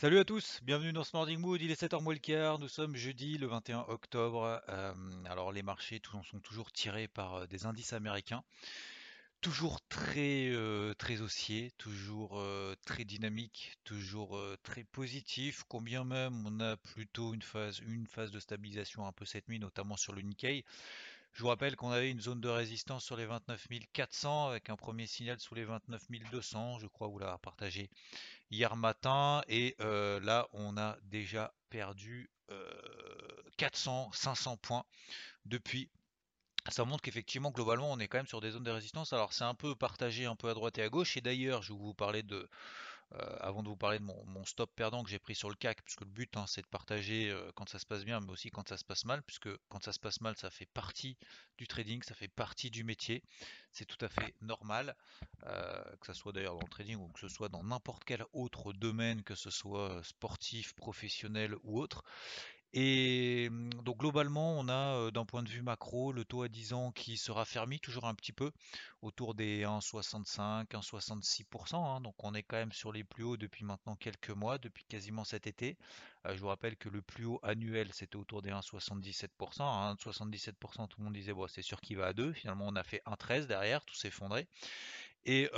Salut à tous, bienvenue dans ce Morning Mood, il est 7h moins le quart, nous sommes jeudi le 21 octobre. Euh, alors les marchés sont toujours tirés par euh, des indices américains. Toujours très, euh, très haussier, toujours très dynamique, toujours très positif, combien même on a plutôt une phase, une phase de stabilisation un peu cette nuit, notamment sur le Nikkei. Je vous rappelle qu'on avait une zone de résistance sur les 29 400 avec un premier signal sous les 29 200, je crois vous l'avoir partagé hier matin. Et là, on a déjà perdu 400, 500 points depuis ça montre qu'effectivement, globalement, on est quand même sur des zones de résistance. Alors, c'est un peu partagé un peu à droite et à gauche. Et d'ailleurs, je vous parler de, euh, avant de vous parler de mon, stop perdant que j'ai pris sur le CAC, puisque le but, hein, c'est de partager euh, quand ça se passe bien, mais aussi quand ça se passe mal, puisque quand ça se passe mal, ça fait partie du trading, ça fait partie du métier. C'est tout à fait normal, euh, que ce soit d'ailleurs dans le trading ou que ce soit dans n'importe quel autre domaine, que ce soit sportif, professionnel ou autre. Et mmh, donc globalement, on a d'un point de vue macro le taux à 10 ans qui se raffermit toujours un petit peu autour des 1,65, 1,66%. Hein. donc on est quand même sur les plus hauts depuis maintenant quelques mois, depuis quasiment cet été. je vous rappelle que le plus haut annuel c'était autour des 1,77%. 1,77%, tout le monde disait bon, c'est sûr qu'il va à 2. Finalement, on a fait 1,13 derrière, tout s'effondrait. Et,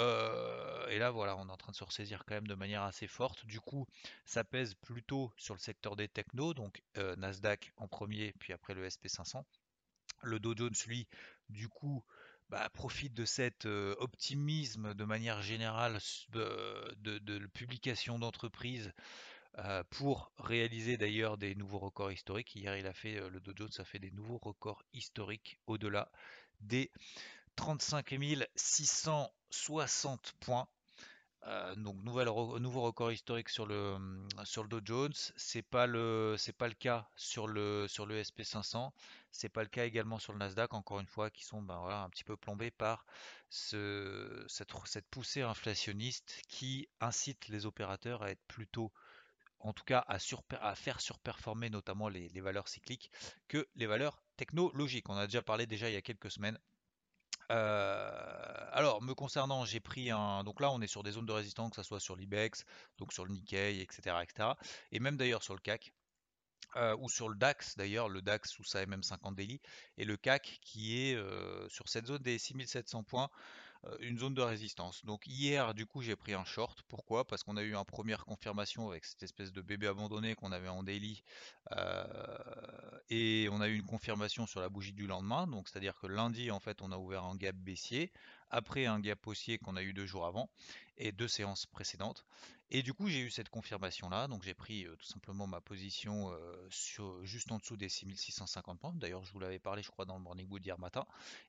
et, là, voilà, on est en train de se ressaisir quand même de manière assez forte. Du coup, ça pèse plutôt sur le secteur des technos, donc Nasdaq en premier, puis après le SP500. Le Dow Jones, lui, du coup, bah, profite de cet optimisme de manière générale de, de, publication d'entreprises pour réaliser d'ailleurs des nouveaux records historiques. Hier, il a fait, le Dow Jones a fait des nouveaux records historiques au-delà des 35 660 points. Euh, donc nouveau record historique sur le, sur le Dow Jones. C'est pas le c'est pas le cas sur le sur le SP 500. C'est pas le cas également sur le Nasdaq. Encore une fois, qui sont ben, voilà, un petit peu plombés par ce, cette, poussée inflationniste qui incite les opérateurs à être plutôt en tout cas à, à faire surperformer notamment les, les, valeurs cycliques que les valeurs technologiques. On a déjà parlé déjà il y a quelques semaines euh, alors, me concernant, j'ai pris un. Donc là, on est sur des zones de résistance, que ce soit sur l'IBEX, donc sur le Nikkei, etc.. Et même d'ailleurs sur le CAC. Euh, ou sur le DAX d'ailleurs, le DAX sous sa MM50 daily, et le CAC qui est euh, sur cette zone des 6700 points, une zone de résistance. Donc hier, du coup, j'ai pris un short. Pourquoi? Parce qu'on a eu une première confirmation avec cette espèce de bébé abandonné qu'on avait en daily et on a eu une confirmation sur la bougie du lendemain, donc c'est-à-dire que lundi en fait on a ouvert un gap baissier, après un gap haussier qu'on a eu deux jours avant et deux séances précédentes. Et du coup j'ai eu cette confirmation là, donc j'ai pris tout simplement ma position sur, juste en dessous des 6650 points. D'ailleurs je vous l'avais parlé je crois dans le morning wood hier matin.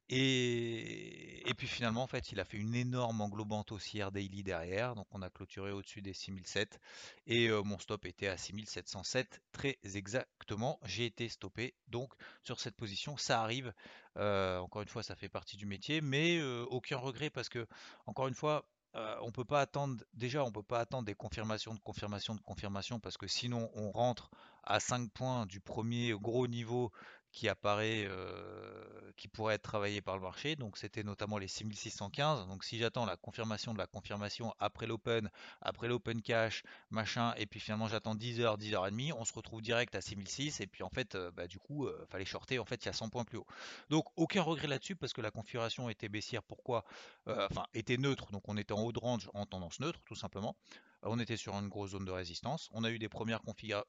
Et, puis finalement en fait il a fait une énorme englobante haussière daily derrière, donc on a clôturé au-dessus des 6007 et mon stop était à 6707 très exactement. J'ai été stoppé donc sur cette position. Ça arrive. Encore une fois, ça fait partie du métier, mais aucun regret parce que, encore une fois, euh, on peut pas attendre. Déjà, on peut pas attendre des confirmations de confirmation de confirmation parce que sinon, on rentre à 5 points du premier gros niveau qui apparaît, euh, qui pourrait être travaillé par le marché. Donc c'était notamment les 6615. Donc si j'attends la confirmation de la confirmation après l'open, après l'open cash, machin, et puis finalement j'attends 10h, 10h30, on se retrouve direct à 6006. Et puis en fait, euh, bah, du coup, euh, fallait shorter. En fait, il y a 100 points plus haut. Donc aucun regret là-dessus parce que la configuration était baissière. Pourquoi? Enfin, était neutre. Donc on était en haut de range en tendance neutre, tout simplement on était sur une grosse zone de résistance. On a eu des premières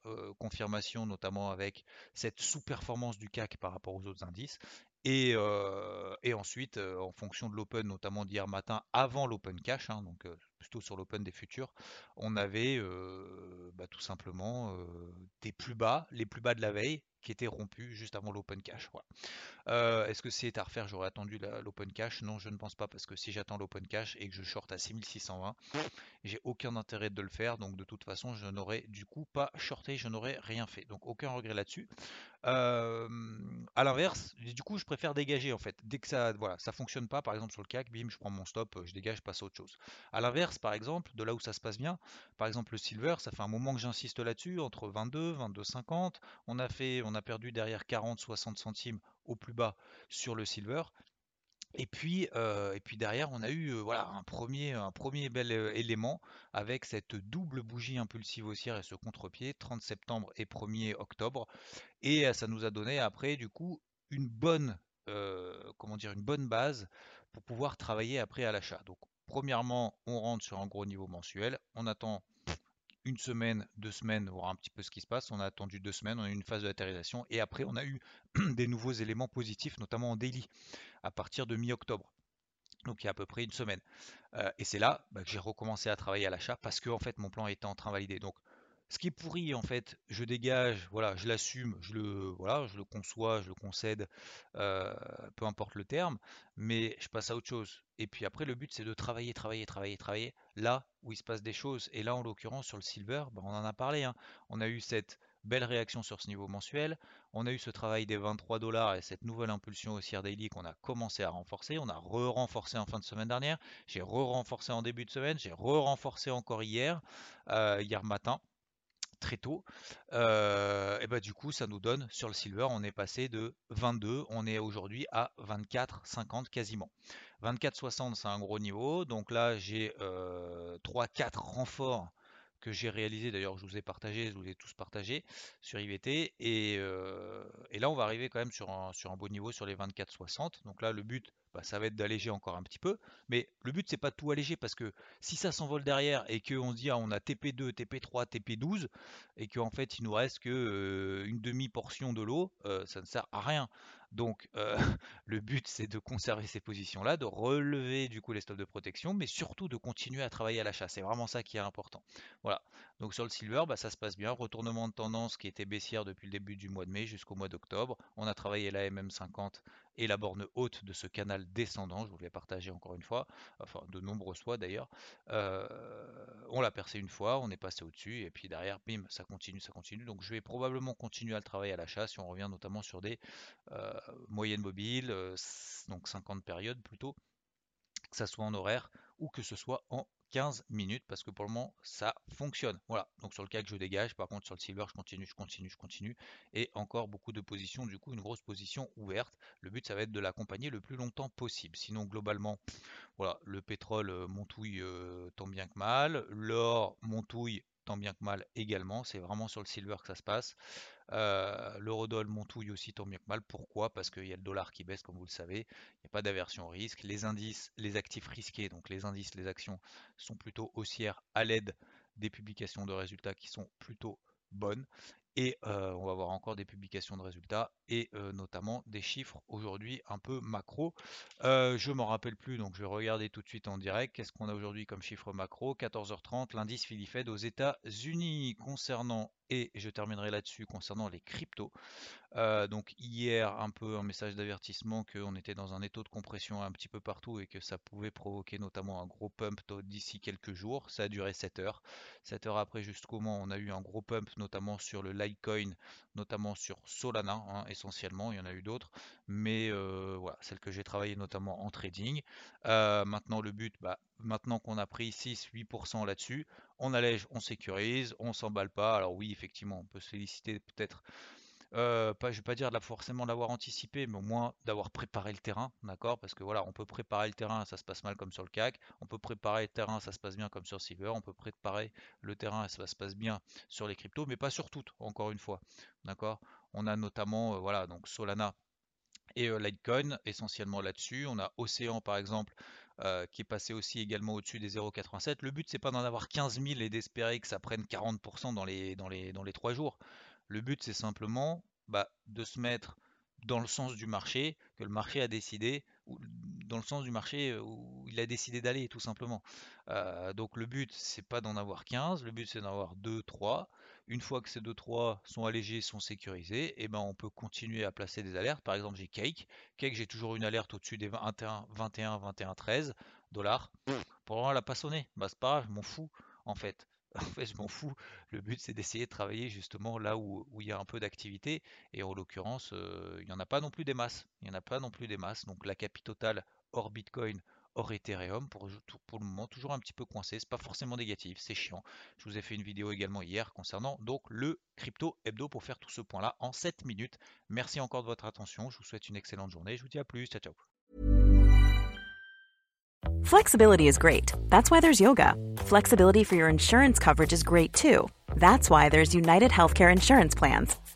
euh, confirmations, notamment avec cette sous-performance du CAC par rapport aux autres indices. Et, euh, ensuite, euh, en fonction de l'open, notamment d'hier matin, avant l'open cash, hein, donc sur l'open des futurs, on avait bah, tout simplement des plus bas, les plus bas de la veille, qui étaient rompus juste avant l'open cash. Est-ce que c'est à refaire? J'aurais attendu l'open cash Non, je ne pense pas parce que si j'attends l'open cash et que je short à 6620, j'ai aucun intérêt de le faire. Donc de toute façon, je n'aurais du coup pas shorté, je n'aurais rien fait. Donc aucun regret là-dessus. À l'inverse, du coup, je préfère dégager en fait. Dès que ça, voilà, ça fonctionne pas, par exemple sur le CAC, bim, je prends mon stop, je dégage, je passe à autre chose. À l'inverse, par exemple, de là où ça se passe bien, par exemple le silver, ça fait un moment que j'insiste là-dessus, entre 22, 22, 50. On a fait, on a perdu derrière 40, 60 centimes au plus bas sur le silver. Et puis, euh, et puis derrière, on a eu euh, voilà, un, premier, un premier bel euh, élément avec cette double bougie impulsive haussière et ce contre-pied, 30 septembre et 1er octobre. Et ça nous a donné après, du coup, une bonne, comment dire, une bonne base pour pouvoir travailler après à l'achat. Donc, premièrement, on rentre sur un gros niveau mensuel. On attend une semaine, deux semaines, voir un petit peu ce qui se passe. On a attendu deux semaines, on a eu une phase de latéralisation et après on a eu des nouveaux éléments positifs, notamment en daily, à partir de mi-octobre. Donc il y a à peu près une semaine. Euh, et c'est là bah, que j'ai recommencé à travailler à l'achat parce que fait mon plan était en train de valider. Donc ce qui est pourri, en fait, je dégage, voilà, je l'assume, je le, voilà, je le conçois, je le concède, euh, peu importe le terme, mais je passe à autre chose. Et puis après, le but, c'est de travailler, travailler, travailler, travailler là où il se passe des choses. Et là, en l'occurrence, sur le silver, bah, on en a parlé. Hein. On a eu cette belle réaction sur ce niveau mensuel. On a eu ce travail des 23 dollars et cette nouvelle impulsion haussière daily qu'on a commencé à renforcer. On a re-renforcé en fin de semaine dernière. J'ai re-renforcé en début de semaine. J'ai re-renforcé encore hier, euh, hier matin très tôt. et bah du coup, ça nous donne sur le silver, on est passé de 22, on est aujourd'hui à 24,50 quasiment. 24,60 c'est un gros niveau. Donc là, j'ai 3-4 renforts que j'ai réalisé, d'ailleurs je vous ai partagé, je vous ai tous partagé sur IVT, et, et, là on va arriver quand même sur un, beau niveau sur les 24,60. Donc là le but bah, ça va être d'alléger encore un petit peu. Mais le but, c'est pas de tout alléger parce que si ça s'envole derrière et qu'on se dit ah, on a TP2, TP3, TP12 et qu'en fait il nous reste que euh, une demi-portion de l'eau, euh, ça ne sert à rien. Donc euh, le but c'est de conserver ces positions-là, de relever du coup les stocks de protection, mais surtout de continuer à travailler à l'achat. C'est vraiment ça qui est important. Voilà. Donc sur le silver, bah, ça se passe bien. Retournement de tendance qui était baissière depuis le début du mois de mai jusqu'au mois d'octobre. On a travaillé la MM50 et la borne haute de ce canal descendant. Je vous l'ai partagé encore une fois, enfin de nombreuses fois d'ailleurs. Euh, on l'a percé une fois, on est passé au-dessus et puis derrière, bim, ça continue, ça continue. Donc je vais probablement continuer à le travailler à l'achat si on revient notamment sur des euh, moyennes mobiles, euh, donc 50 périodes plutôt, que ça soit en horaire ou que ce soit en 15 minutes parce que pour le moment ça fonctionne. Voilà, donc sur le que je dégage, par contre sur le silver je continue, je continue, je continue et encore beaucoup de positions, du coup une grosse position ouverte. Le but ça va être de l'accompagner le plus longtemps possible. Sinon globalement, voilà, le pétrole euh, montouille euh, tant bien que mal, l'or montouille tant bien que mal également, c'est vraiment sur le silver que ça se passe. Euh, L'eurodoll montouille aussi tant bien que mal. Pourquoi? Parce qu'il y a le dollar qui baisse, comme vous le savez. Il n'y a pas d'aversion au risque. Les indices, les actifs risqués, donc les indices, les actions, sont plutôt haussières à l'aide des publications de résultats qui sont plutôt bonnes. Et on va voir encore des publications de résultats et notamment des chiffres aujourd'hui un peu macro. Je m'en rappelle plus, donc je vais regarder tout de suite en direct. Qu'est-ce qu'on a aujourd'hui comme chiffre macro? 14h30, l'indice Philly Fed aux États-Unis concernant et je terminerai là-dessus concernant les cryptos. Euh, donc hier, un peu un message d'avertissement qu'on était dans un étau de compression un petit peu partout et que ça pouvait provoquer notamment un gros pump d'ici quelques jours. Ça a duré 7 heures. 7 heures après, juste comment on a eu un gros pump notamment sur le Litecoin, notamment sur Solana hein, essentiellement. Il y en a eu d'autres, mais euh, voilà, celle que j'ai travaillé notamment en trading. Euh, maintenant, le but, bah, maintenant qu'on a pris 6-8% là-dessus, on allège, on sécurise, on s'emballe pas. Alors oui, effectivement, on peut se féliciter peut-être, euh, pas, je vais pas dire de forcément l'avoir anticipé, mais au moins d'avoir préparé le terrain, d'accord? Parce que voilà, on peut préparer le terrain, ça se passe mal comme sur le CAC, on peut préparer le terrain, ça se passe bien comme sur Silver, on peut préparer le terrain, ça se passe bien sur les cryptos, mais pas sur toutes, encore une fois, d'accord? On a notamment, euh, voilà, donc Solana et euh, Litecoin essentiellement là-dessus. On a Océan par exemple euh, qui est passé aussi également au-dessus des 0,87. Le but, c'est pas d'en avoir 15 000 et d'espérer que ça prenne 40% dans les, dans, les, dans les 3 jours. Le but, c'est simplement bah, de se mettre dans le sens du marché, que le marché a décidé dans le sens du marché où il a décidé d'aller, tout simplement. donc le but, c'est pas d'en avoir 15, le but c'est d'en avoir 2, 3. Une fois que ces 2-3 sont allégés, sont sécurisés, et eh ben on peut continuer à placer des alertes. Par exemple, j'ai Cake. Cake, j'ai toujours une alerte au-dessus des 21, 21, 21, 13 dollars. Pour moi, elle n'a pas sonné. C'est pas grave, je m'en fous, en fait. En fait, je m'en fous. Le but, c'est d'essayer de travailler justement là où, il y a un peu d'activité. Et en l'occurrence, euh, il n'y en a pas non plus des masses. Il n'y en a pas non plus des masses. Donc la capitale totale hors Bitcoin, hors Ethereum, pour, pour le moment, toujours un petit peu coincé. C'est pas forcément négatif, c'est chiant. Je vous ai fait une vidéo également hier concernant donc le crypto hebdo pour faire tout ce point-là en 7 minutes. Merci encore de votre attention. Je vous souhaite une excellente journée. Je vous dis à plus. Ciao, ciao. Flexibility is great. That's why there's yoga. Flexibility for your insurance coverage is great too. That's why there's United Healthcare Insurance Plans.